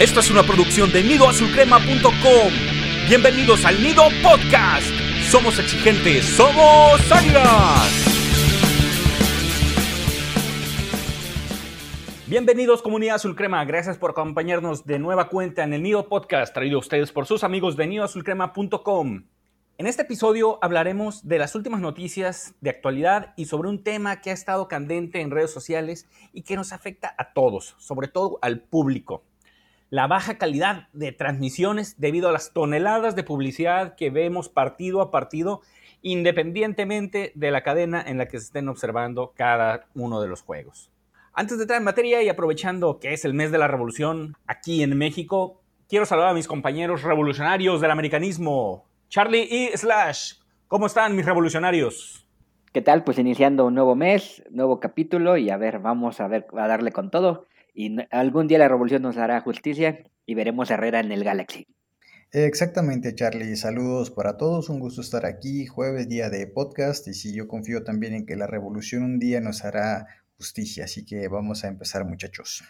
Esto es una producción de nidoazulcrema.com. Bienvenidos al Nido Podcast. Somos exigentes, somos águilas. Bienvenidos comunidad Azul Crema, gracias por acompañarnos de nueva cuenta en el Nido Podcast traído a ustedes por sus amigos de nidoazulcrema.com. En este episodio hablaremos de las últimas noticias de actualidad y sobre un tema que ha estado candente en redes sociales y que nos afecta a todos, sobre todo al público la baja calidad de transmisiones debido a las toneladas de publicidad que vemos partido a partido, independientemente de la cadena en la que se estén observando cada uno de los juegos. Antes de entrar en materia y aprovechando que es el mes de la revolución aquí en México, quiero saludar a mis compañeros revolucionarios del americanismo, Charlie y Slash. ¿Cómo están mis revolucionarios? ¿Qué tal? Pues iniciando un nuevo mes, nuevo capítulo y a ver, vamos a ver, a darle con todo y algún día la revolución nos hará justicia y veremos a Herrera en el Galaxy. Exactamente, Charlie. Saludos para todos. Un gusto estar aquí. Jueves, día de podcast. Y sí, yo confío también en que la revolución un día nos hará justicia. Así que vamos a empezar, muchachos.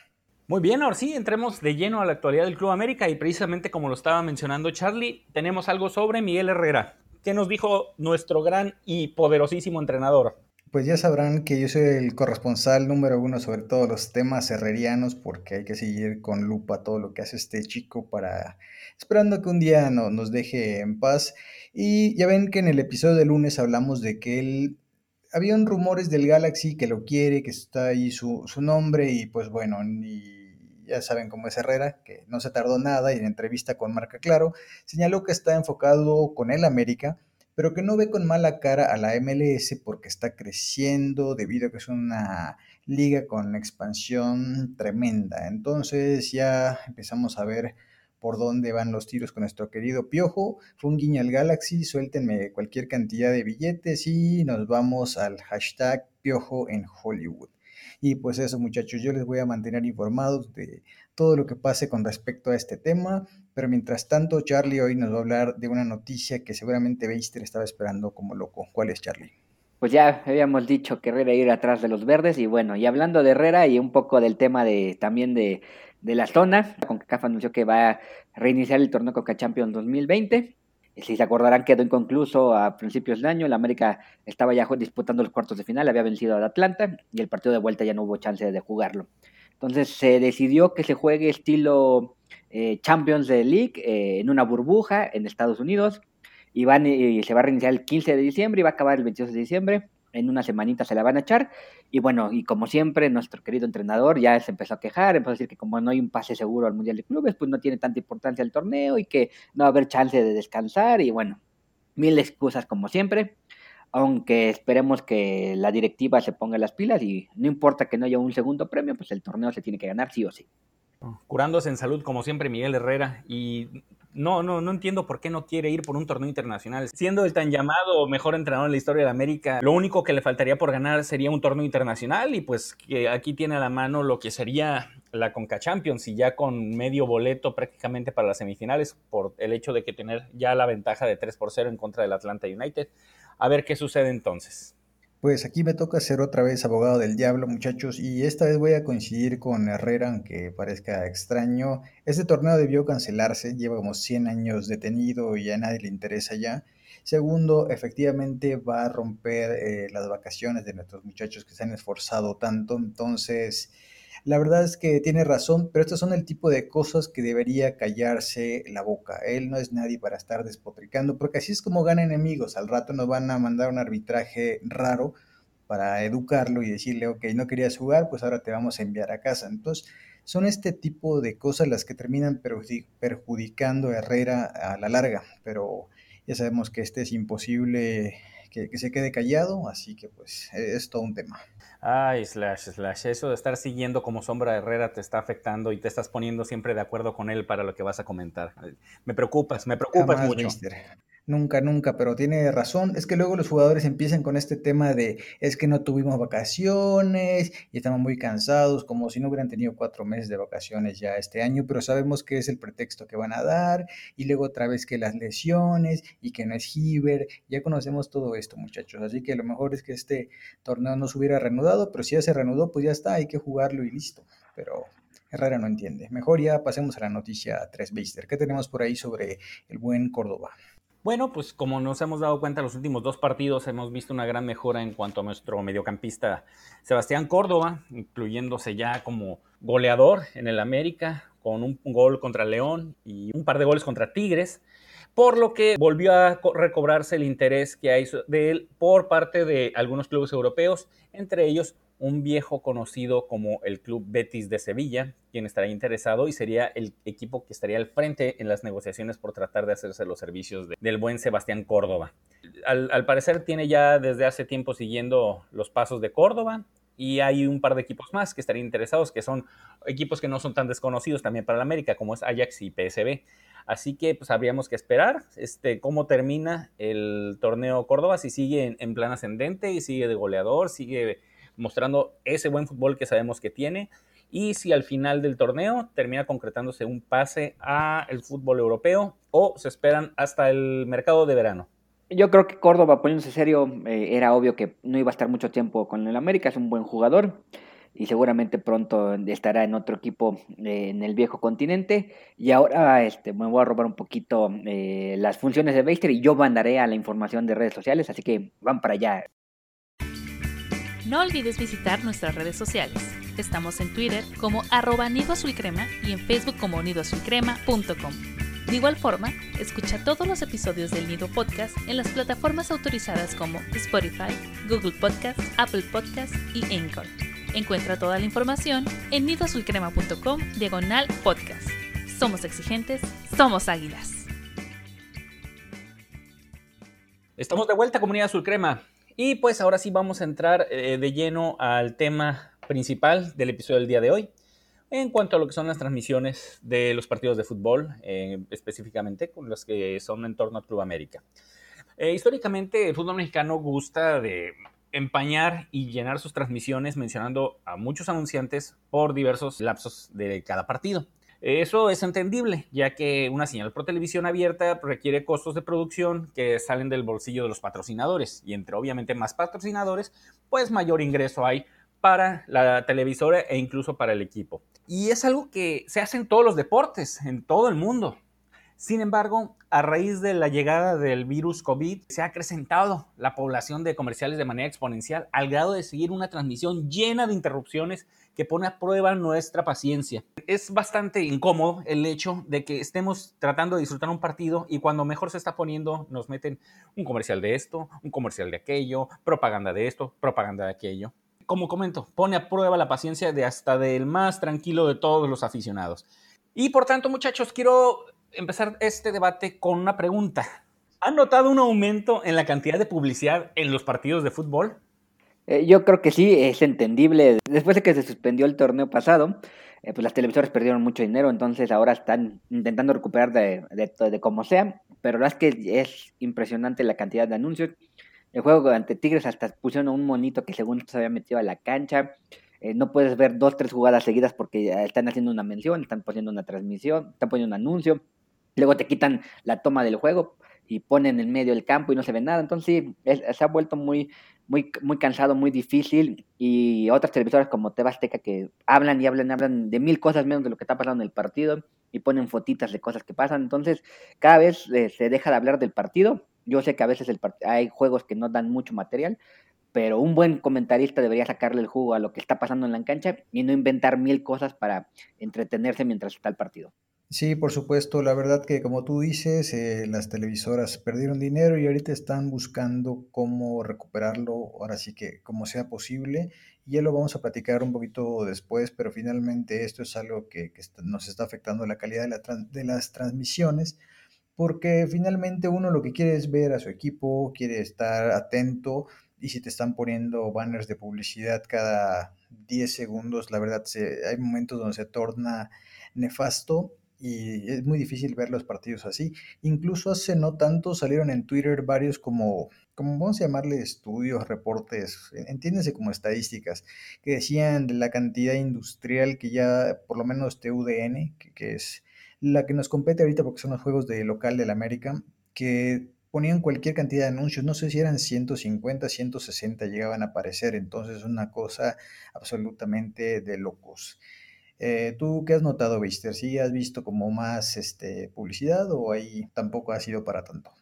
Muy bien, ahora sí, entremos de lleno a la actualidad del Club América. Y precisamente como lo estaba mencionando Charlie, tenemos algo sobre Miguel Herrera. ¿Qué nos dijo nuestro gran y poderosísimo entrenador? Pues ya sabrán que yo soy el corresponsal número uno sobre todos los temas herrerianos porque hay que seguir con lupa todo lo que hace este chico para esperando que un día no, nos deje en paz. Y ya ven que en el episodio de lunes hablamos de que él habían rumores del Galaxy que lo quiere, que está ahí su, su nombre y pues bueno, y ya saben cómo es Herrera, que no se tardó nada y en entrevista con Marca Claro señaló que está enfocado con el América pero que no ve con mala cara a la MLS porque está creciendo debido a que es una liga con expansión tremenda. Entonces ya empezamos a ver por dónde van los tiros con nuestro querido Piojo. Fue un guiño al Galaxy, suéltenme cualquier cantidad de billetes y nos vamos al hashtag Piojo en Hollywood. Y pues eso muchachos, yo les voy a mantener informados de todo lo que pase con respecto a este tema. Pero mientras tanto, Charlie hoy nos va a hablar de una noticia que seguramente Beister estaba esperando como loco. ¿Cuál es, Charlie? Pues ya habíamos dicho que Herrera ir atrás de los verdes y bueno, y hablando de Herrera y un poco del tema de también de, de la zona, CONCACAF anunció que va a reiniciar el torneo Coca Champions 2020. Si se acordarán, quedó inconcluso a principios de año. La América estaba ya disputando los cuartos de final, había vencido a Atlanta y el partido de vuelta ya no hubo chance de jugarlo. Entonces se decidió que se juegue estilo eh, Champions League eh, en una burbuja en Estados Unidos y, van, y se va a reiniciar el 15 de diciembre y va a acabar el 22 de diciembre. En una semanita se la van a echar. Y bueno, y como siempre, nuestro querido entrenador ya se empezó a quejar, empezó a decir que como no hay un pase seguro al Mundial de Clubes, pues no tiene tanta importancia el torneo y que no va a haber chance de descansar. Y bueno, mil excusas como siempre aunque esperemos que la directiva se ponga las pilas y no importa que no haya un segundo premio, pues el torneo se tiene que ganar sí o sí. Curándose en salud, como siempre, Miguel Herrera. Y no, no, no entiendo por qué no quiere ir por un torneo internacional. Siendo el tan llamado mejor entrenador en la historia de América, lo único que le faltaría por ganar sería un torneo internacional. Y pues que aquí tiene a la mano lo que sería la Conca Champions y ya con medio boleto prácticamente para las semifinales por el hecho de que tener ya la ventaja de 3 por 0 en contra del Atlanta United. A ver qué sucede entonces. Pues aquí me toca ser otra vez abogado del diablo, muchachos, y esta vez voy a coincidir con Herrera, aunque parezca extraño. Este torneo debió cancelarse, lleva como 100 años detenido y a nadie le interesa ya. Segundo, efectivamente va a romper eh, las vacaciones de nuestros muchachos que se han esforzado tanto, entonces la verdad es que tiene razón, pero estos son el tipo de cosas que debería callarse la boca. Él no es nadie para estar despotricando, porque así es como gana enemigos. Al rato nos van a mandar un arbitraje raro para educarlo y decirle, ok, no querías jugar, pues ahora te vamos a enviar a casa. Entonces, son este tipo de cosas las que terminan perjudicando a Herrera a la larga, pero ya sabemos que este es imposible que, que se quede callado, así que pues es todo un tema. Ay, Slash, Slash, eso de estar siguiendo como sombra Herrera te está afectando y te estás poniendo siempre de acuerdo con él para lo que vas a comentar. Me preocupas, me preocupas mucho. Nunca, nunca, pero tiene razón. Es que luego los jugadores empiezan con este tema de es que no tuvimos vacaciones y estamos muy cansados, como si no hubieran tenido cuatro meses de vacaciones ya este año, pero sabemos que es el pretexto que van a dar y luego otra vez que las lesiones y que no es Hiver. Ya conocemos todo esto, muchachos. Así que lo mejor es que este torneo no se hubiera reanudado, pero si ya se reanudó, pues ya está, hay que jugarlo y listo. Pero Herrera no entiende. Mejor ya pasemos a la noticia 3 Beister. ¿Qué tenemos por ahí sobre el buen Córdoba? Bueno, pues como nos hemos dado cuenta, en los últimos dos partidos hemos visto una gran mejora en cuanto a nuestro mediocampista Sebastián Córdoba, incluyéndose ya como goleador en el América, con un gol contra León y un par de goles contra Tigres, por lo que volvió a recobrarse el interés que hay de él por parte de algunos clubes europeos, entre ellos un viejo conocido como el Club Betis de Sevilla, quien estaría interesado y sería el equipo que estaría al frente en las negociaciones por tratar de hacerse los servicios del buen Sebastián Córdoba. Al, parecer tiene ya desde hace tiempo siguiendo los pasos de Córdoba y hay un par de equipos más que estarían interesados, que son equipos que no son tan desconocidos también para la América, como es Ajax y PSB. Así que pues habríamos que esperar este, cómo termina el torneo Córdoba, si sigue en, en plan ascendente y sigue de goleador, sigue mostrando ese buen fútbol que sabemos que tiene y si al final del torneo termina concretándose un pase a el fútbol europeo o se esperan hasta el mercado de verano. Yo creo que Córdoba, poniéndose serio, eh, era obvio que no iba a estar mucho tiempo con el América, es un buen jugador y seguramente pronto estará en otro equipo eh, en el viejo continente. Y ahora este, me voy a robar un poquito eh, las funciones de Beister y yo mandaré a la información de redes sociales, así que van para allá. No olvides visitar nuestras redes sociales. Estamos en Twitter como arroba nido azul crema y en Facebook como nidoazulcrema.com. De igual forma, escucha todos los episodios del Nido Podcast en las plataformas autorizadas como Spotify, Google Podcast, Apple Podcast y Anchor. Encuentra toda la información en nidoazulcrema.com diagonal podcast. Somos exigentes, somos águilas. Estamos de vuelta, comunidad azul crema. Y pues ahora sí vamos a entrar eh, de lleno al tema principal del episodio del día de hoy, en cuanto a lo que son las transmisiones de los partidos de fútbol, eh, específicamente con los que son en torno a Club América. Eh, históricamente el fútbol mexicano gusta de empañar y llenar sus transmisiones mencionando a muchos anunciantes por diversos lapsos de cada partido. Eso es entendible, ya que una señal por televisión abierta requiere costos de producción que salen del bolsillo de los patrocinadores y entre obviamente más patrocinadores, pues mayor ingreso hay para la televisora e incluso para el equipo. Y es algo que se hace en todos los deportes, en todo el mundo. Sin embargo, a raíz de la llegada del virus COVID, se ha acrecentado la población de comerciales de manera exponencial al grado de seguir una transmisión llena de interrupciones que pone a prueba nuestra paciencia. Es bastante incómodo el hecho de que estemos tratando de disfrutar un partido y cuando mejor se está poniendo nos meten un comercial de esto, un comercial de aquello, propaganda de esto, propaganda de aquello. Como comento, pone a prueba la paciencia de hasta del más tranquilo de todos los aficionados. Y por tanto, muchachos, quiero empezar este debate con una pregunta. ¿Han notado un aumento en la cantidad de publicidad en los partidos de fútbol? Eh, yo creo que sí, es entendible. Después de que se suspendió el torneo pasado, eh, pues las televisoras perdieron mucho dinero, entonces ahora están intentando recuperar de, de, como sea, pero la verdad es que es impresionante la cantidad de anuncios. El juego ante Tigres hasta pusieron un monito que según se había metido a la cancha. Eh, no puedes ver dos, tres jugadas seguidas porque están haciendo una mención, están poniendo una transmisión, están poniendo un anuncio. Luego te quitan la toma del juego y ponen en medio del campo y no se ve nada. Entonces sí, se ha vuelto muy, muy, muy cansado, muy difícil. Y otras televisoras como Tebasteca que hablan y hablan y hablan de mil cosas menos de lo que está pasando en el partido y ponen fotitas de cosas que pasan. Entonces cada vez eh, se deja de hablar del partido. Yo sé que a veces el hay juegos que no dan mucho material, pero un buen comentarista debería sacarle el jugo a lo que está pasando en la cancha y no inventar mil cosas para entretenerse mientras está el partido. Sí, por supuesto. La verdad que como tú dices, eh, las televisoras perdieron dinero y ahorita están buscando cómo recuperarlo, ahora sí que como sea posible. Ya lo vamos a platicar un poquito después, pero finalmente esto es algo que, nos está afectando la calidad de, la de las transmisiones, porque finalmente uno lo que quiere es ver a su equipo, quiere estar atento y si te están poniendo banners de publicidad cada 10 segundos, la verdad hay momentos donde se torna nefasto y es muy difícil ver los partidos así. Incluso hace no tanto salieron en Twitter varios como, como vamos a llamarle estudios, reportes, entiéndese como estadísticas, que decían de la cantidad industrial que ya, por lo menos TUDN, que, que es la que nos compete ahorita porque son los juegos de local del América, que ponían cualquier cantidad de anuncios, no sé si eran 150, 160 llegaban a aparecer, entonces una cosa absolutamente de locos. Eh, ¿Tú qué has notado, Bister? ¿Sí has visto como más este, publicidad o ahí tampoco ha sido para tanto?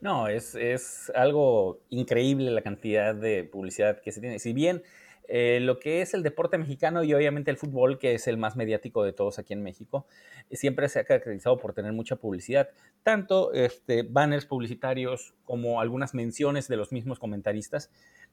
No, es, es algo increíble la cantidad de publicidad que se tiene. Si bien eh, lo que es el deporte mexicano y obviamente el fútbol, que es el más mediático de todos aquí en México, siempre se ha caracterizado por tener mucha publicidad, tanto este, banners publicitarios como algunas menciones de los mismos comentaristas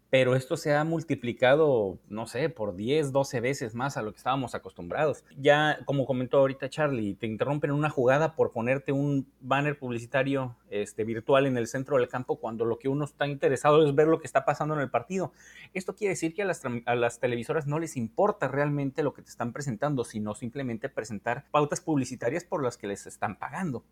pero esto se ha multiplicado, no sé, por 10, 12 veces más a lo que estábamos acostumbrados. Ya, como comentó ahorita Charlie, te interrumpen una jugada por ponerte un banner publicitario este, virtual en el centro del campo cuando lo que uno está interesado es ver lo que está pasando en el partido. Esto quiere decir que a las, a las televisoras no les importa realmente lo que te están presentando, sino simplemente presentar pautas publicitarias por las que les están pagando.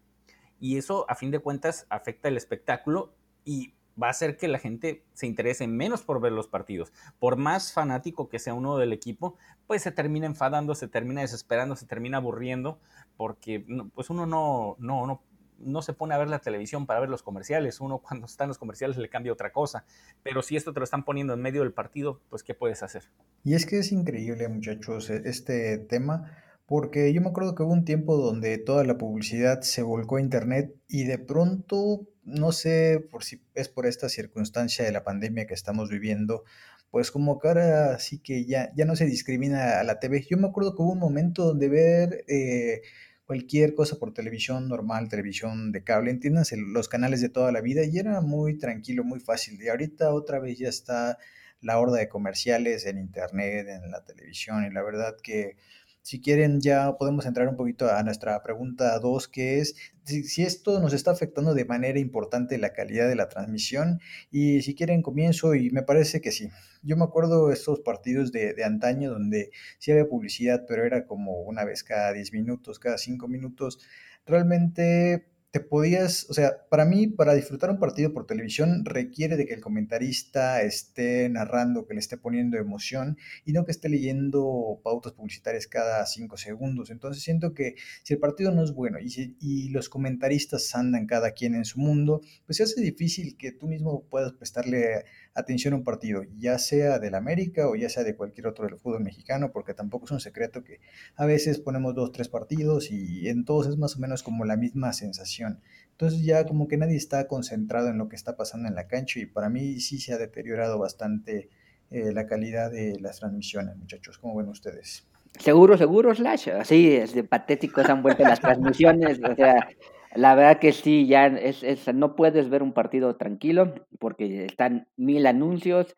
Y eso, a fin de cuentas, afecta el espectáculo y va a hacer que la gente se interese menos por ver los partidos. Por más fanático que sea uno del equipo, pues se termina enfadando, se termina desesperando, se termina aburriendo, porque pues uno no, no, no, no se pone a ver la televisión para ver los comerciales. Uno cuando está en los comerciales le cambia otra cosa. Pero si esto te lo están poniendo en medio del partido, pues ¿qué puedes hacer? Y es que es increíble, muchachos, e, este tema porque yo me acuerdo que hubo un tiempo donde toda la publicidad se volcó a internet y de pronto, no sé por si es por esta circunstancia de la pandemia que estamos viviendo, pues como que ahora sí que ya, ya no se discrimina a la TV. Yo me acuerdo que hubo un momento donde ver eh, cualquier cosa por televisión normal, televisión de cable, entiéndanse, los canales de toda la vida y era muy tranquilo, muy fácil. Y ahorita otra vez ya está la horda de comerciales en internet, en la televisión y la verdad que si quieren, ya podemos entrar un poquito a nuestra pregunta 2, que es si, esto nos está afectando de manera importante la calidad de la transmisión. Y si quieren, comienzo y me parece que sí. Yo me acuerdo estos partidos de, de antaño donde sí había publicidad, pero era como una vez cada 10 minutos, cada 5 minutos. Realmente te podías, o sea, para mí, para disfrutar un partido por televisión requiere de que el comentarista esté narrando, que le esté poniendo emoción y no que esté leyendo pautas publicitarias cada cinco segundos. Entonces siento que si el partido no es bueno y, si, y los comentaristas andan cada quien en su mundo, pues se hace difícil que tú mismo puedas prestarle atención a un partido, ya sea del América o ya sea de cualquier otro del fútbol mexicano, porque tampoco es un secreto que a veces ponemos dos, tres partidos y en todos es más o menos como la misma sensación. Entonces ya como que nadie está concentrado en lo que está pasando en la cancha y para mí sí se ha deteriorado bastante eh, la calidad de las transmisiones, muchachos. ¿Cómo ven ustedes? Seguro, seguro, Slash. Así, es de patéticos han vuelto las transmisiones. O sea, la verdad que sí, ya es, es, no puedes ver un partido tranquilo porque están mil anuncios,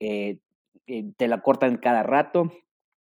eh, eh, te la cortan cada rato.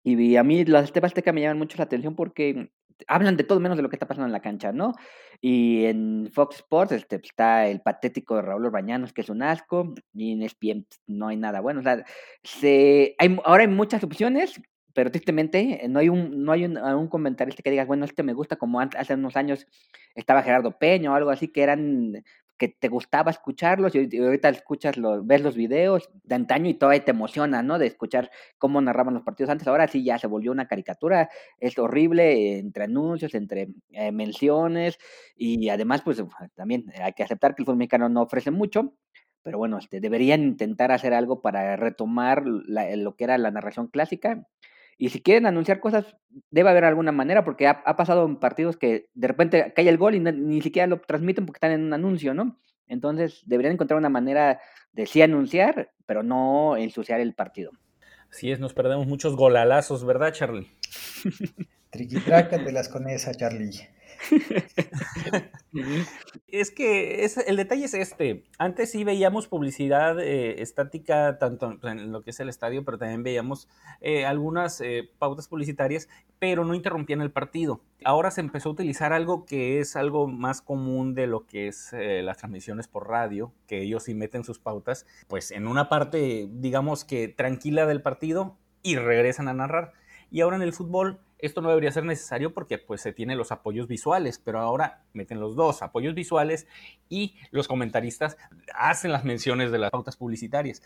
Y a mí las Azteca me llaman mucho la atención porque hablan de todo menos de lo que está pasando en la cancha, ¿no? Y en Fox Sports este, está el patético de Raúl Bañanos, que es un asco, y en ESPN no hay nada bueno. O sea, se, hay, ahora hay muchas opciones pero tristemente eh, no hay un, no hay un, un, comentarista que digas, bueno, este me gusta, como hace unos años estaba Gerardo Peña o algo así, que eran, que te gustaba escucharlos y ahorita escuchas, los, ves los videos de antaño y todavía te emociona, ¿no? De escuchar cómo narraban los partidos antes. Ahora sí ya se volvió una caricatura, es horrible entre anuncios, entre eh, menciones y además, pues también hay que aceptar que el fútbol mexicano no ofrece mucho, pero bueno, este, deberían intentar hacer algo para retomar lo que era la narración clásica y si quieren anunciar cosas, debe haber alguna manera, porque ha, pasado en partidos que de repente cae el gol y ni siquiera lo transmiten porque están en un anuncio, ¿no? Entonces deberían encontrar una manera de sí anunciar, pero no ensuciar el partido. Así es, nos perdemos muchos golalazos, ¿verdad, Charlie? Triquitrácatelas con esa, Charlie. es que es, el detalle es este. Antes sí veíamos publicidad eh, estática, tanto en lo que es el estadio, pero también veíamos eh, algunas eh, pautas publicitarias, pero no interrumpían el partido. Ahora se empezó a utilizar algo que es algo más común de lo que es las transmisiones por radio, que ellos sí meten sus pautas, pues en una parte, digamos que tranquila del partido y regresan a narrar. Y ahora en el fútbol esto no debería ser necesario porque pues se tienen los apoyos visuales, pero ahora meten los dos, apoyos visuales y los comentaristas hacen las menciones de las pautas publicitarias.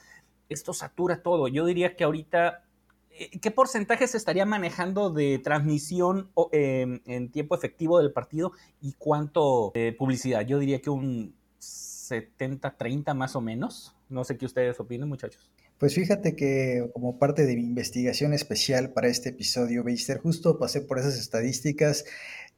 Esto satura todo. Yo diría que ahorita, eh, ¿qué porcentaje se estaría manejando de transmisión em, en tiempo efectivo del partido y cuánto de publicidad? Yo diría que un 70-30 más o menos. No sé qué ustedes opinen, muchachos. Pues fíjate que como parte de mi investigación especial para este episodio, Beister, justo pasé por esas estadísticas.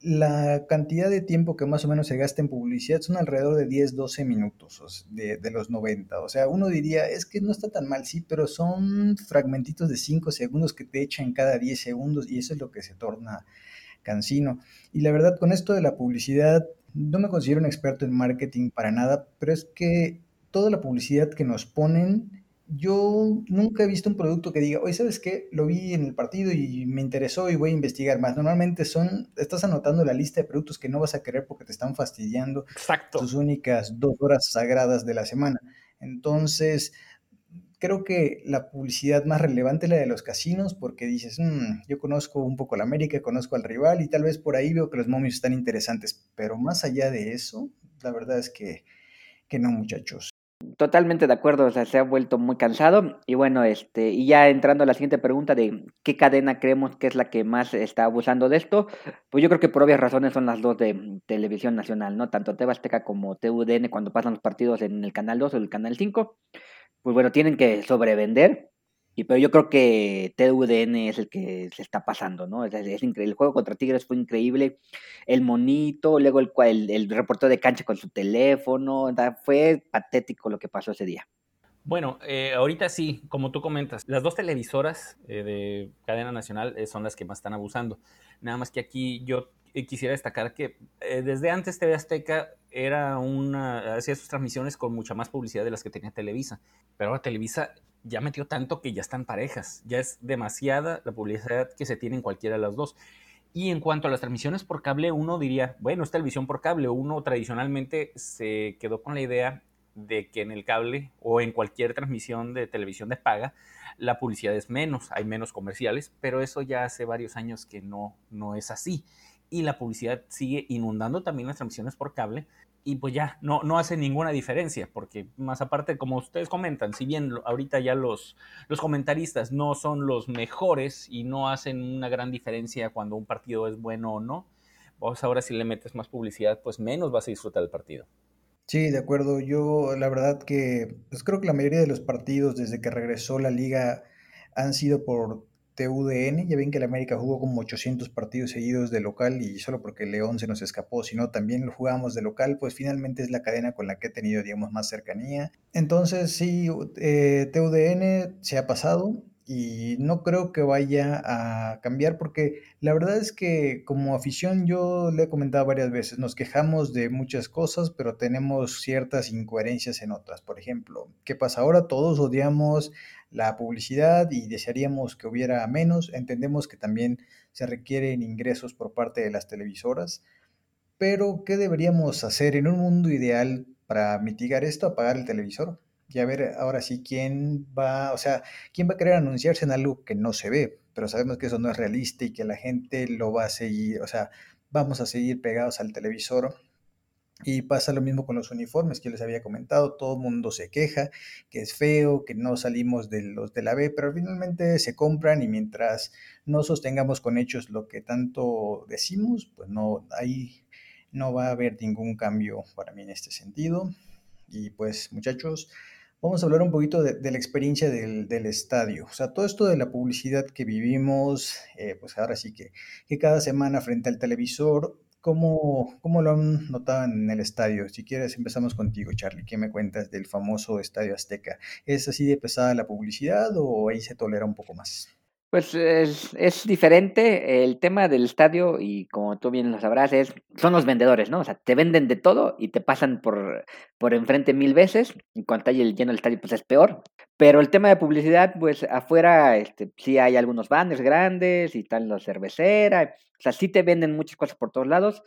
La cantidad de tiempo que más o menos se gasta en publicidad son alrededor de 10, 12 minutos de, de los 90. O sea, uno diría, es que no está tan mal, sí, pero son fragmentitos de 5 segundos que te echan cada 10 segundos y eso es lo que se torna cansino. Y la verdad, con esto de la publicidad, no me considero un experto en marketing para nada, pero es que toda la publicidad que nos ponen yo nunca he visto un producto que diga, oye, ¿sabes qué? Lo vi en el partido y me interesó y voy a investigar más. Normalmente son, estás anotando la lista de productos que no vas a querer porque te están fastidiando Exacto. tus únicas dos horas sagradas de la semana. Entonces, creo que la publicidad más relevante es la de los casinos porque dices, mm, yo conozco un poco la América, conozco al rival y tal vez por ahí veo que los momios están interesantes, pero más allá de eso, la verdad es que, que no, muchachos. Totalmente de acuerdo, o sea, se ha vuelto muy cansado. Y bueno, este, y ya entrando a la siguiente pregunta de qué cadena creemos que es la que más está abusando de esto, pues yo creo que por obvias razones son las dos de televisión nacional, ¿no? Tanto TV Azteca como TUDN cuando pasan los partidos en el canal 2 o el canal 5, pues bueno, tienen que sobrevender y pero yo creo que TUDN es el que se está pasando, ¿no? Es, increíble. El juego contra Tigres fue increíble. El monito, luego el, el, reportero de cancha con su teléfono. Fue patético lo que pasó ese día. Bueno, eh, ahorita sí, como tú comentas, las dos televisoras eh, de cadena nacional eh, son las que más están abusando. Nada más que aquí yo quisiera destacar que desde antes TV Azteca era una, hacía sus transmisiones con mucha más publicidad de las que tenía Televisa. Pero ahora Televisa ya metió tanto que ya están parejas. Ya es demasiada la publicidad que se tiene en cualquiera de las dos. Y en cuanto a las transmisiones por cable, uno diría, bueno, es televisión por cable. Uno tradicionalmente se quedó con la idea de que en el cable o en cualquier transmisión de televisión de paga, la publicidad es menos, hay menos comerciales, pero eso ya hace varios años que no, no es así. Y la publicidad sigue inundando también las transmisiones por cable, y pues ya no, no hace ninguna diferencia, porque más aparte, como ustedes comentan, si bien ahorita ya los, los comentaristas no son los mejores y no hacen una gran diferencia cuando un partido es bueno o no, vos ahora si le metes más publicidad, pues menos vas a disfrutar del partido. Sí, de acuerdo. Yo la verdad que pues creo que la mayoría de los partidos desde que regresó la liga han sido por TUDN. Ya ven que el América jugó como 800 partidos seguidos de local y solo porque León se nos escapó, sino también lo jugamos de local, pues finalmente es la cadena con la que he tenido, digamos, más cercanía. Entonces, sí, eh, TUDN se ha pasado y no creo que vaya a cambiar porque la verdad es que como afición yo le he comentado varias veces, nos quejamos de muchas cosas, pero tenemos ciertas incoherencias en otras. Por ejemplo, ¿qué pasa ahora? Todos odiamos la publicidad y desearíamos que hubiera menos. Entendemos que también se requieren ingresos por parte de las televisoras, pero ¿qué deberíamos hacer en un mundo ideal para mitigar esto? Apagar el televisor y a ver ahora sí quién va, o sea, quién va a querer anunciarse en algo que no se ve, pero sabemos que eso no es realista y que la gente lo va a seguir, o sea, vamos a seguir pegados al televisor. Y pasa lo mismo con los uniformes que les había comentado, todo el mundo se queja, que es feo, que no salimos de los de la B, pero finalmente se compran y mientras no sostengamos con hechos lo que tanto decimos, pues no, ahí no va a haber ningún cambio para mí en este sentido. Y pues muchachos, Vamos a hablar un poquito de, la experiencia del, del, estadio. O sea, todo esto de la publicidad que vivimos, eh, pues ahora sí que, que, cada semana frente al televisor, ¿cómo, ¿cómo, lo han notado en el estadio? Si quieres, empezamos contigo, Charlie. ¿Qué me cuentas del famoso Estadio Azteca? ¿Es así de pesada la publicidad o ahí se tolera un poco más? Pues es, diferente el tema del estadio y como tú bien lo sabrás, es, son los vendedores, ¿no? O sea, te venden de todo y te pasan por, por enfrente mil veces. En cuanto hay el lleno del estadio, pues es peor. Pero el tema de publicidad, pues afuera este, sí hay algunos banners grandes y están los cervecera. O sea, sí te venden muchas cosas por todos lados,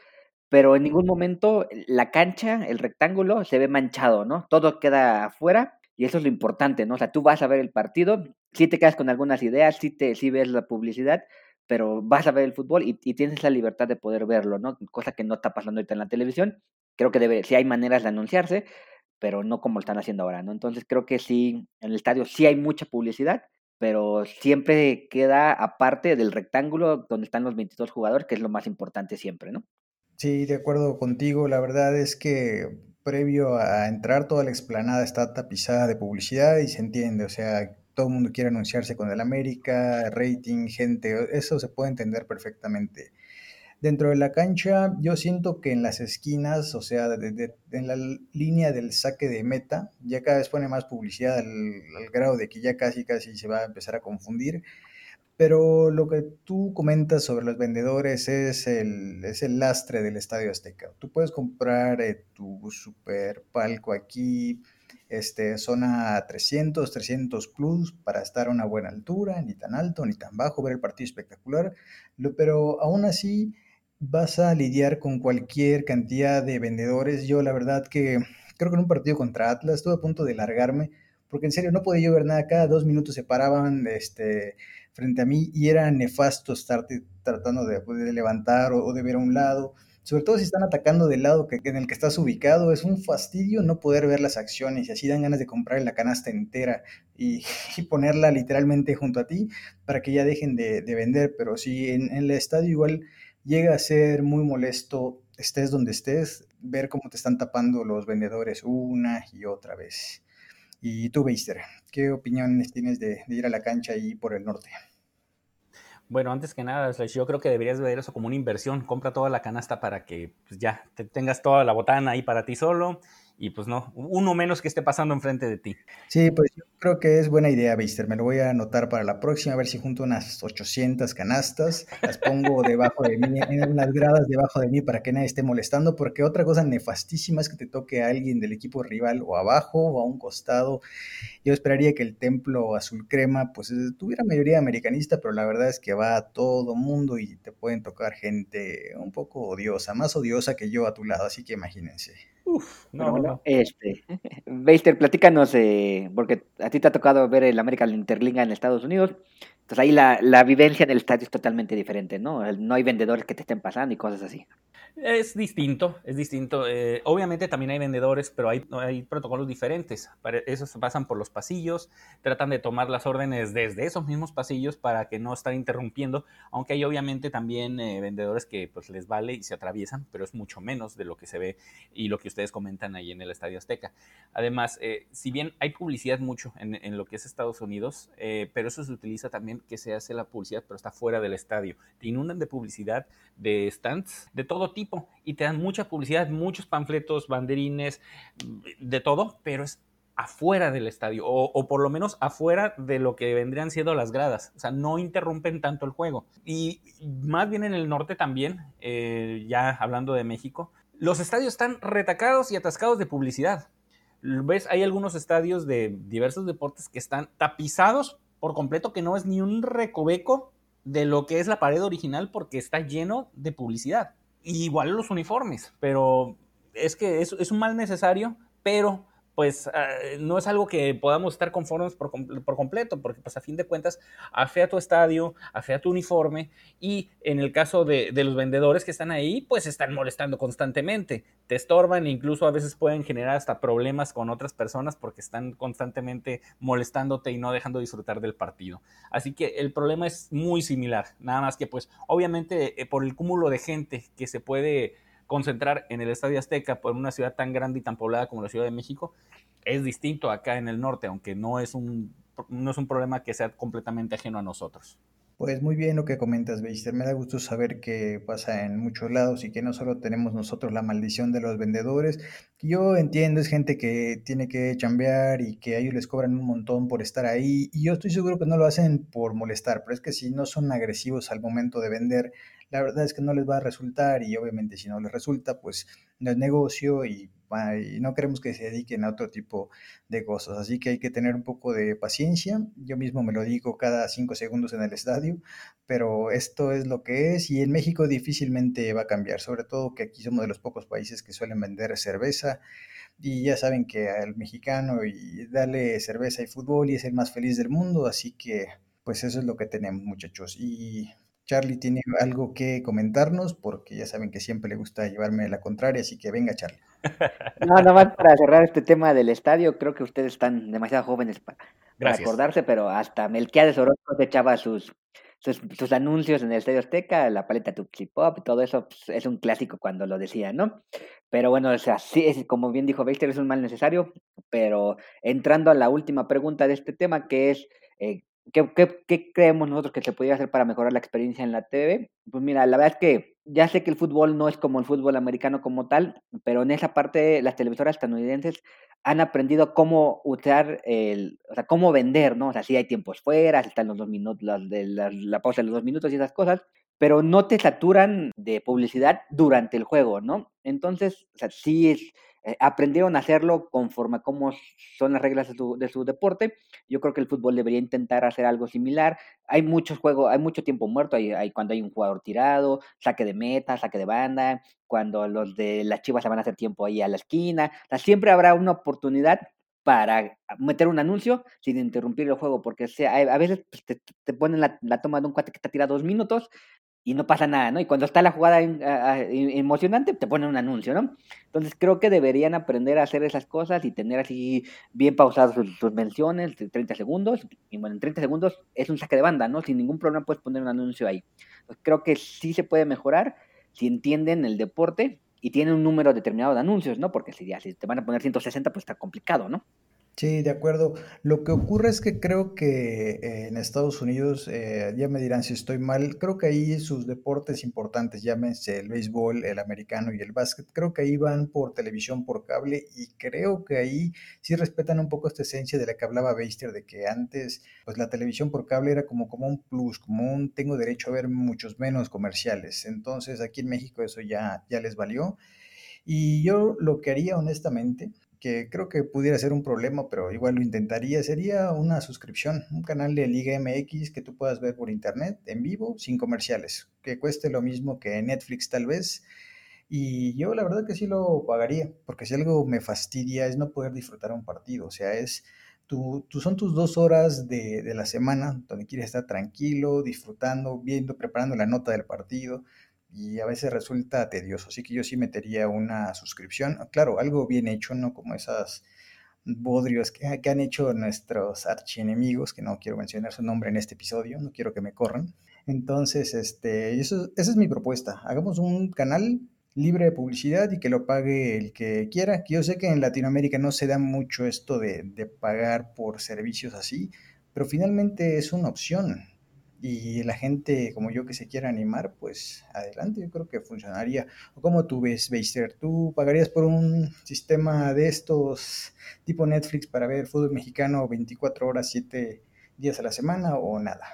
pero en ningún momento la cancha, el rectángulo, se ve manchado, ¿no? Todo queda afuera y eso es lo importante, ¿no? O sea, tú vas a ver el partido, sí te quedas con algunas ideas, sí, te, sí ves la publicidad, pero vas a ver el fútbol y, tienes la libertad de poder verlo, ¿no? Cosa que no está pasando ahorita en la televisión. Creo que debe, sí hay maneras de anunciarse, pero no como lo están haciendo ahora, ¿no? Entonces creo que sí, en el estadio sí hay mucha publicidad, pero siempre queda aparte del rectángulo donde están los 22 jugadores, que es lo más importante siempre, ¿no? Sí, de acuerdo contigo. La verdad es que previo a entrar toda la explanada está tapizada de publicidad y se entiende, o sea, todo el mundo quiere anunciarse con el América, rating, gente, eso se puede entender perfectamente. Dentro de la cancha, yo siento que en las esquinas, o sea, en la línea del saque de meta, ya cada vez pone más publicidad al, grado de que ya casi, casi se va a empezar a confundir. Pero lo que tú comentas sobre los vendedores es el, es el lastre del Estadio Azteca. Tú puedes comprar eh, tu super palco aquí, este, zona 300, 300 plus para estar a una buena altura, ni tan alto ni tan bajo, ver el partido espectacular. pero aún así, vas a lidiar con cualquier cantidad de vendedores. Yo la verdad que creo que en un partido contra Atlas estuve a punto de largarme, porque en serio no podía yo ver nada, cada dos minutos se paraban este, frente a mí y era nefasto estar tratando de, de levantar o, de ver a un lado. Sobre todo si están atacando del lado que, en el que estás ubicado, es un fastidio no poder ver las acciones y así dan ganas de comprar la canasta entera y, ponerla literalmente junto a ti para que ya dejen de, vender. Pero sí, en, el estadio igual llega a ser muy molesto, estés donde estés, ver cómo te están tapando los vendedores una y otra vez. Y tú, Beister, ¿qué opiniones tienes de, ir a la cancha ahí por el norte? Bueno, antes que nada, yo creo que deberías ver eso como una inversión. Compra toda la canasta para que pues, ya te tengas toda la botana ahí para ti solo y pues no, uno menos que esté pasando enfrente de ti. Sí, pues yo creo que es buena idea, Beister. Me lo voy a anotar para la próxima, a ver si junto unas 800 canastas, las pongo debajo de mí, en unas gradas debajo de mí para que nadie esté molestando, porque otra cosa nefastísima es que te toque a alguien del equipo rival o abajo o a un costado. Yo esperaría que el templo azul crema pues tuviera mayoría americanista, pero la verdad es que va a todo mundo y te pueden tocar gente un poco odiosa, más odiosa que yo a tu lado, así que imagínense. Uf, no, no, Este, Beister, platícanos, eh, porque a ti te ha tocado ver el American Interliga en Estados Unidos. Entonces ahí la, la vivencia en el estadio es totalmente diferente, ¿no? No hay vendedores que te estén pasando y cosas así. Es distinto, es distinto. Eh, obviamente también hay vendedores, pero hay, hay protocolos diferentes. esos pasan por los pasillos, tratan de tomar las órdenes desde esos mismos pasillos para que no estén interrumpiendo, aunque hay obviamente también eh, vendedores que pues les vale y se atraviesan, pero es mucho menos de lo que se ve y lo que ustedes comentan ahí en el Estadio Azteca. Además, eh, si bien hay publicidad mucho en, en lo que es Estados Unidos, pero eso se utiliza también que se hace la publicidad, pero está fuera del estadio. Te inundan de publicidad, de stands, de todo tipo y te dan mucha publicidad, muchos panfletos, banderines, de todo, pero es afuera del estadio o, por lo menos afuera de lo que vendrían siendo las gradas. O sea, no interrumpen tanto el juego. Y más bien en el norte también, eh, ya hablando de México, los estadios están retacados y atascados de publicidad. ¿Ves? Hay algunos estadios de diversos deportes que están tapizados por completo, que no es ni un recoveco de lo que es la pared original porque está lleno de publicidad igual los uniformes, pero es que es, un mal necesario, pero pues ah, no es algo que podamos estar conformes por, completo, porque pues a fin de cuentas afea tu estadio, afea tu uniforme y en el caso de, los vendedores que están ahí, pues están molestando constantemente, te estorban e incluso a veces pueden generar hasta problemas con otras personas porque están constantemente molestándote y no dejando disfrutar del partido. Así que el problema es muy similar, nada más que pues obviamente eh, por el cúmulo de gente que se puede concentrar en el Estadio Azteca por una ciudad tan grande y tan poblada como la Ciudad de México es distinto acá en el norte, aunque no es un, no es un problema que sea completamente ajeno a nosotros. Pues muy bien lo que comentas, Beister. Me da gusto saber que pasa en muchos lados y que no solo tenemos nosotros la maldición de los vendedores. Yo entiendo, es gente que tiene que chambear y que a ellos les cobran un montón por estar ahí. Y yo estoy seguro que no lo hacen por molestar, pero es que si no son agresivos al momento de vender, la verdad es que no les va a resultar y obviamente si no les resulta, pues no es negocio y, no queremos que se dediquen a otro tipo de cosas. Así que hay que tener un poco de paciencia. Yo mismo me lo digo cada cinco segundos en el estadio, pero esto es lo que es y en México difícilmente va a cambiar, sobre todo que aquí somos de los pocos países que suelen vender cerveza y ya saben que al mexicano y darle cerveza y fútbol y es el más feliz del mundo, así que pues eso es lo que tenemos muchachos. Y Charlie tiene algo que comentarnos porque ya saben que siempre le gusta llevarme la contraria, así que venga Charlie. No, nada más para cerrar este tema del estadio, creo que ustedes están demasiado jóvenes para, acordarse, pero hasta Melquiades Orozco echaba sus, sus, anuncios en el Estadio Azteca, la paleta Tupsi Pop, todo eso pues, es un clásico cuando lo decía, ¿no? Pero bueno, o sea, sí, es, como bien dijo Beister, es un mal necesario, pero entrando a la última pregunta de este tema, que es Eh, ¿qué, qué, creemos nosotros que se podría hacer para mejorar la experiencia en la TV? Pues mira, la verdad es que ya sé que el fútbol no es como el fútbol americano como tal, pero en esa parte las televisoras estadounidenses han aprendido cómo usar el, o sea, cómo vender, ¿no? O sea, sí hay tiempos fuera, están los dos minutos, de la, pausa de los dos minutos y esas cosas, pero no te saturan de publicidad durante el juego, ¿no? Entonces, o sea, sí es, eh, aprendieron a hacerlo conforme a cómo son las reglas de su, de su, deporte. Yo creo que el fútbol debería intentar hacer algo similar. Hay muchos juegos, hay mucho tiempo muerto, hay, hay, cuando hay un jugador tirado, saque de meta, saque de banda, cuando los de las chivas se van a hacer tiempo ahí a la esquina. Siempre habrá una oportunidad para meter un anuncio sin interrumpir el juego, porque sea, a veces pues, te, te, ponen la, la, toma de un cuate que te tira dos minutos y no pasa nada, ¿no? Y cuando está la jugada emocionante, te ponen un anuncio, ¿no? Entonces creo que deberían aprender a hacer esas cosas y tener así bien pausadas sus, menciones, 30 segundos, y bueno, en 30 segundos es un saque de banda, ¿no? Sin ningún problema puedes poner un anuncio ahí. creo que sí se puede mejorar si entienden el deporte y tienen un número determinado de anuncios, ¿no? Porque si ya si te van a poner 160, pues está complicado, ¿no? Sí, de acuerdo. Lo que ocurre es que creo que eh, en Estados Unidos, eh, ya me dirán si estoy mal, creo que ahí sus deportes importantes, llámense el béisbol, el americano y el básquet, creo que ahí van por televisión, por cable, y creo que ahí sí respetan un poco esta esencia de la que hablaba Beister, de que antes, pues la televisión por cable era como, como un plus, como un tengo derecho a ver muchos menos comerciales. Entonces aquí en México eso ya, ya les valió. Y yo lo que haría honestamente que creo que pudiera ser un problema, pero igual lo intentaría, sería una suscripción, un canal de Liga MX que tú puedas ver por internet, en vivo, sin comerciales, que cueste lo mismo que Netflix tal vez. Y yo la verdad que sí lo pagaría, porque si algo me fastidia es no poder disfrutar un partido, o sea, es... Tú, tú, son tus dos horas de, de, la semana donde quieres estar tranquilo, disfrutando, viendo, preparando la nota del partido y a veces resulta tedioso. Así que yo sí metería una suscripción. Claro, algo bien hecho, ¿no? Como esas bodrios que, que han hecho nuestros archienemigos, que no quiero mencionar su nombre en este episodio, no quiero que me corran. Entonces, este, eso, esa es mi propuesta. Hagamos un canal libre de publicidad y que lo pague el que quiera. Yo sé que en Latinoamérica no se da mucho esto de, de pagar por servicios así, pero finalmente es una opción y la gente como yo que se quiera animar, pues adelante, yo creo que funcionaría. ¿O cómo tú ves, Beister? ¿Tú pagarías por un sistema de estos tipo Netflix para ver fútbol mexicano 24 horas, 7 días a la semana o nada?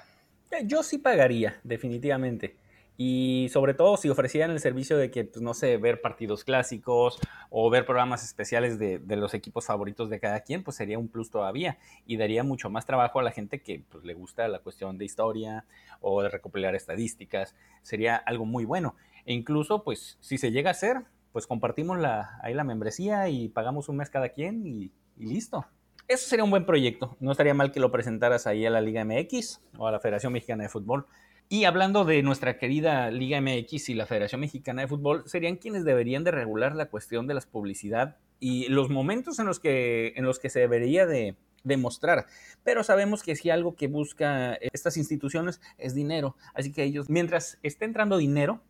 Eh, yo sí pagaría, definitivamente. Y sobre todo si ofrecieran el servicio de que, pues, no sé, ver partidos clásicos o ver programas especiales de, los equipos favoritos de cada quien, pues sería un plus todavía y daría mucho más trabajo a la gente que pues, le gusta la cuestión de historia o de recopilar estadísticas. Sería algo muy bueno. E incluso, pues, si se llega a hacer, pues compartimos la, ahí la membresía y pagamos un mes cada quien y, y listo. Eso sería un buen proyecto. No estaría mal que lo presentaras ahí a la Liga MX o a la Federación Mexicana de Fútbol. Y hablando de nuestra querida Liga MX y la Federación Mexicana de Fútbol, serían quienes deberían de regular la cuestión de la publicidad y los momentos en los que, en los que se debería de demostrar. Pero sabemos que si algo que busca estas instituciones es dinero. Así que ellos, mientras esté entrando dinero,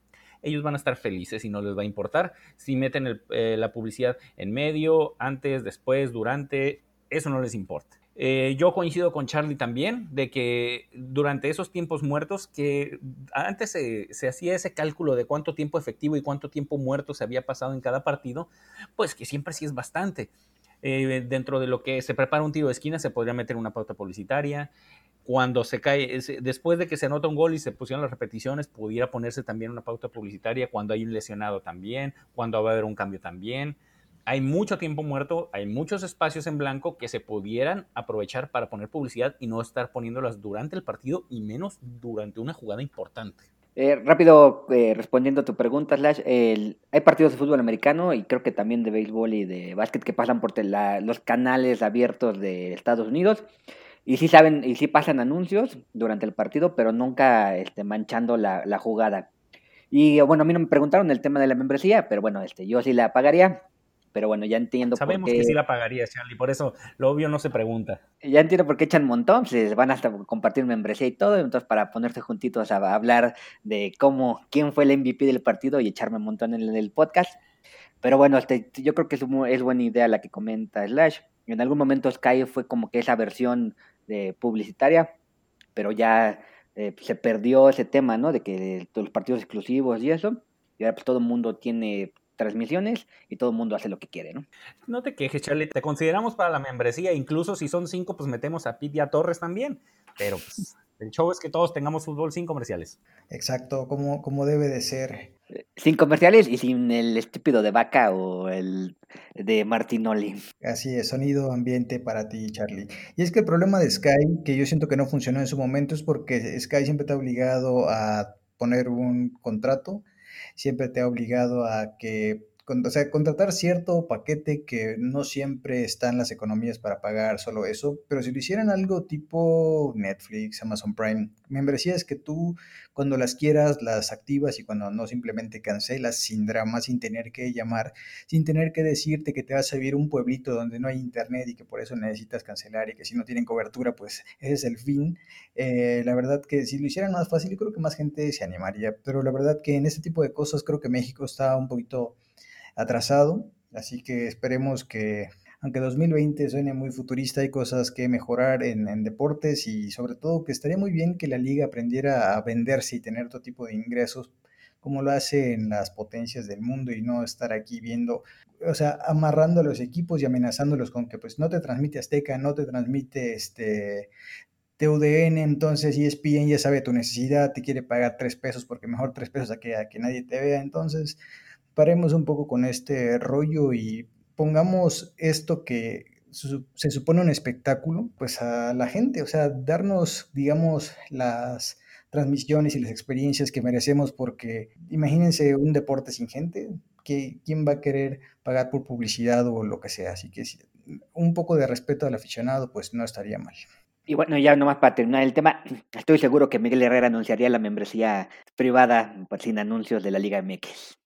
ellos van a estar felices y no les va a importar si meten eh, la publicidad en medio, antes, después, durante, eso no les importa. Eh, yo coincido con Charlie también de que durante esos tiempos muertos, que antes se, hacía ese cálculo de cuánto tiempo efectivo y cuánto tiempo muerto se había pasado en cada partido, pues que siempre sí es bastante. Eh, dentro de lo que se prepara un tiro de esquina se podría meter una pauta publicitaria. Cuando se cae, después de que se anota un gol y se pusieron las repeticiones, pudiera ponerse también una pauta publicitaria. Cuando hay un lesionado también, cuando va a haber un cambio también hay mucho tiempo muerto, hay muchos espacios en blanco que se pudieran aprovechar para poner publicidad y no estar poniéndolas durante el partido y menos durante una jugada importante. Eh, rápido, eh, respondiendo a tu pregunta, Slash, hay partidos de fútbol americano y creo que también de béisbol y de básquet que pasan por los canales abiertos de Estados Unidos y sí saben y sí pasan anuncios durante el partido, pero nunca este, manchando la, la jugada. Y bueno, a mí no me preguntaron el tema de la membresía, pero bueno, este, yo sí la pagaría. Pero bueno, ya entiendo Sabemos por qué... que sí la pagaría, Charlie, por eso lo obvio no se pregunta. Ya entiendo por qué echan montón, se van hasta compartir membresía y todo, entonces para ponerse juntitos a hablar de cómo, quién fue el MVP del partido y echarme un montón en el podcast. Pero bueno, este, yo creo que es, es buena idea la que comenta Slash. En algún momento Sky fue como que esa versión de publicitaria, pero ya eh, se perdió ese tema, ¿no? De que los partidos exclusivos y eso, y ahora pues todo el mundo tiene transmisiones y todo el mundo hace lo que quiere, ¿no? No te quejes, Charlie, te consideramos para la membresía, incluso si son cinco, pues metemos a Pete y a Torres también, pero pues, el show es que todos tengamos fútbol sin comerciales. Exacto, como, como debe de ser. Sin comerciales y sin el estúpido de vaca o el de Martinoli. Así es, sonido ambiente para ti, Charlie. Y es que el problema de Sky, que yo siento que no funcionó en su momento, es porque Sky siempre te ha obligado a poner un contrato, siempre te ha obligado a que o sea, contratar cierto paquete que no siempre están las economías para pagar solo eso, pero si lo hicieran algo tipo Netflix, Amazon Prime, membresías que tú cuando las quieras las activas y cuando no simplemente cancelas sin drama, sin tener que llamar, sin tener que decirte que te vas a vivir un pueblito donde no hay internet y que por eso necesitas cancelar y que si no tienen cobertura, pues ese es el fin. Eh, la verdad que si lo hicieran más fácil, yo creo que más gente se animaría, pero la verdad que en este tipo de cosas creo que México está un poquito atrasado, así que esperemos que, aunque 2020 suene muy futurista, hay cosas que mejorar en, deportes y sobre todo que estaría muy bien que la liga aprendiera a venderse y tener todo tipo de ingresos como lo hace en las potencias del mundo y no estar aquí viendo, o sea, amarrando a los equipos y amenazándolos con que pues no te transmite Azteca, no te transmite este TUDN, entonces ESPN ya sabe tu necesidad, te quiere pagar tres pesos porque mejor tres pesos a que, a que nadie te vea, entonces paremos un poco con este rollo y pongamos esto que se supone un espectáculo, pues a la gente, o sea, darnos, digamos, las transmisiones y las experiencias que merecemos, porque imagínense un deporte sin gente, que ¿quién va a querer pagar por publicidad o lo que sea? Así que un poco de respeto al aficionado, pues no estaría mal. Y bueno, ya nomás para terminar el tema, estoy seguro que Miguel Herrera anunciaría la membresía privada pues, sin anuncios de la Liga MX.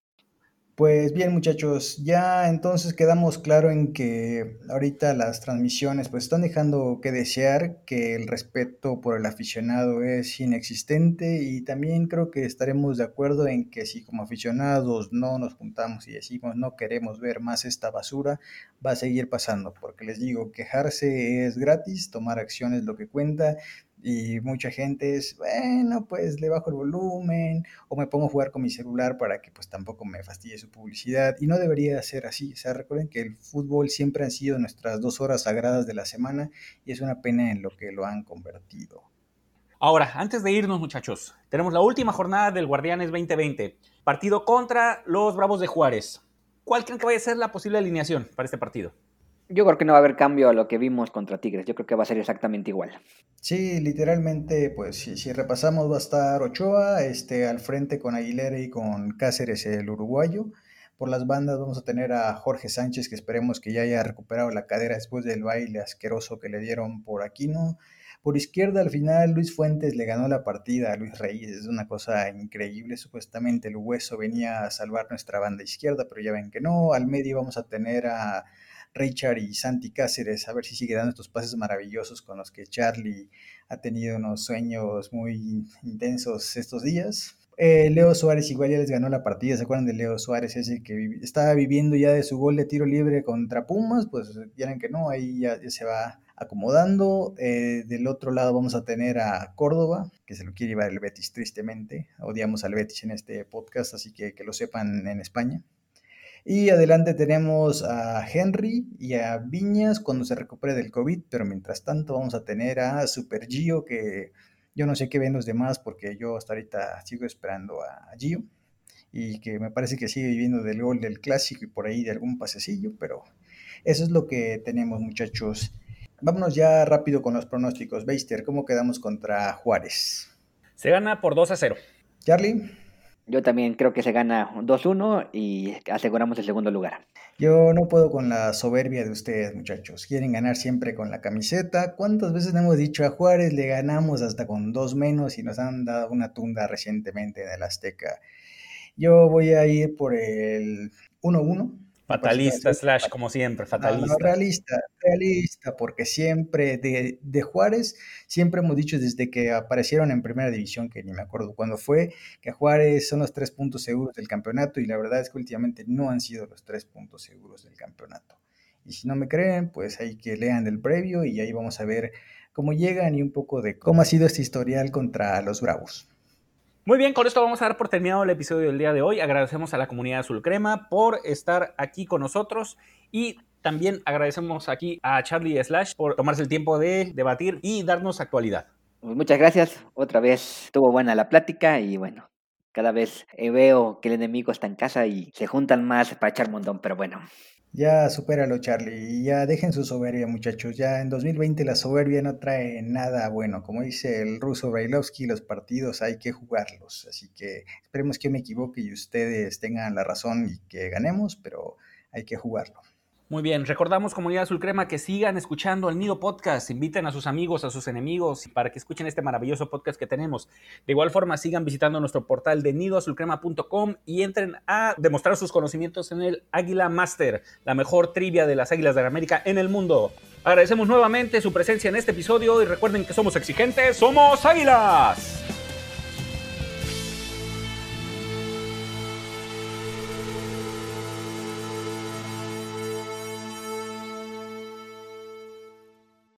Pues bien muchachos, ya entonces quedamos claro en que ahorita las transmisiones pues están dejando que desear, que el respeto por el aficionado es inexistente y también creo que estaremos de acuerdo en que si como aficionados no nos juntamos y decimos no queremos ver más esta basura, va a seguir pasando, porque les digo, quejarse es gratis, tomar acción es lo que cuenta y mucha gente es, bueno, pues le bajo el volumen o me pongo a jugar con mi celular para que pues tampoco me fastidie su publicidad. Y no debería ser así. O sea, recuerden que el fútbol siempre han sido nuestras dos horas sagradas de la semana y es una pena en lo que lo han convertido. Ahora, antes de irnos muchachos, tenemos la última jornada del Guardianes 2020. Partido contra los Bravos de Juárez. ¿Cuál creen que vaya a ser la posible alineación para este partido? Yo creo que no va a haber cambio a lo que vimos contra Tigres. Yo creo que va a ser exactamente igual. Sí, literalmente, pues si, repasamos va a estar Ochoa, este, al frente con Aguilera y con Cáceres el uruguayo. Por las bandas vamos a tener a Jorge Sánchez, que esperemos que ya haya recuperado la cadera después del baile asqueroso que le dieron por Aquino. Por izquierda, al final, Luis Fuentes le ganó la partida a Luis Reyes. Es una cosa increíble. Supuestamente el hueso venía a salvar nuestra banda izquierda, pero ya ven que no. Al medio vamos a tener a Richard y Santi Cáceres, a ver si sigue dando estos pases maravillosos con los que Charlie ha tenido unos sueños muy intensos estos días. Eh, Leo Suárez igual ya les ganó la partida, ¿se acuerdan de Leo Suárez? Ese que estaba viviendo ya de su gol de tiro libre contra Pumas, pues ya que no, ahí ya, se va acomodando. Eh, del otro lado vamos a tener a Córdoba, que se lo quiere llevar el Betis tristemente. Odiamos al Betis en este podcast, así que que lo sepan en España. Y adelante tenemos a Henry y a Viñas cuando se recupere del COVID, pero mientras tanto vamos a tener a Super Gio, que yo no sé qué ven los demás porque yo hasta ahorita sigo esperando a Gio y que me parece que sigue viviendo del gol del clásico y por ahí de algún pasecillo, pero eso es lo que tenemos muchachos. Vámonos ya rápido con los pronósticos. Beister, ¿cómo quedamos contra Juárez? Se gana por 2 a 0. Charlie. Yo también creo que se gana 2-1 y aseguramos el segundo lugar. Yo no puedo con la soberbia de ustedes, muchachos. Quieren ganar siempre con la camiseta. ¿Cuántas veces hemos dicho a Juárez le ganamos hasta con dos menos y nos han dado una tunda recientemente en el Azteca? Yo voy a ir por el 1-1 Fatalista, slash, como siempre, fatalista. realista, realista, porque siempre de, de, Juárez, siempre hemos dicho desde que aparecieron en primera división, que ni me acuerdo cuándo fue, que Juárez son los tres puntos seguros del campeonato y la verdad es que últimamente no han sido los tres puntos seguros del campeonato. Y si no me creen, pues hay que lean el previo y ahí vamos a ver cómo llegan y un poco de cómo ha sido este historial contra los Bravos. Muy bien, con esto vamos a dar por terminado el episodio del día de hoy. Agradecemos a la comunidad Azul Crema por estar aquí con nosotros y también agradecemos aquí a Charlie Slash por tomarse el tiempo de debatir y darnos actualidad. Pues muchas gracias. Otra vez estuvo buena la plática y bueno, cada vez eh, veo que el enemigo está en casa y se juntan más para echar montón, pero bueno. Ya supéralo, Charlie, ya dejen su soberbia, muchachos. Ya en 2020 la soberbia no trae nada bueno. Como dice el ruso Brailovsky, los partidos hay que jugarlos. Así que esperemos que me equivoque y ustedes tengan la razón y que ganemos, pero hay que jugarlo. Muy bien, recordamos comunidad azul crema que sigan escuchando el Nido Podcast, inviten a sus amigos, a sus enemigos para que escuchen este maravilloso podcast que tenemos. De igual forma, sigan visitando nuestro portal de nidoazulcrema.com y entren a demostrar sus conocimientos en el Águila Master, la mejor trivia de las Águilas de la América en el mundo. Agradecemos nuevamente su presencia en este episodio y recuerden que somos exigentes, somos Águilas.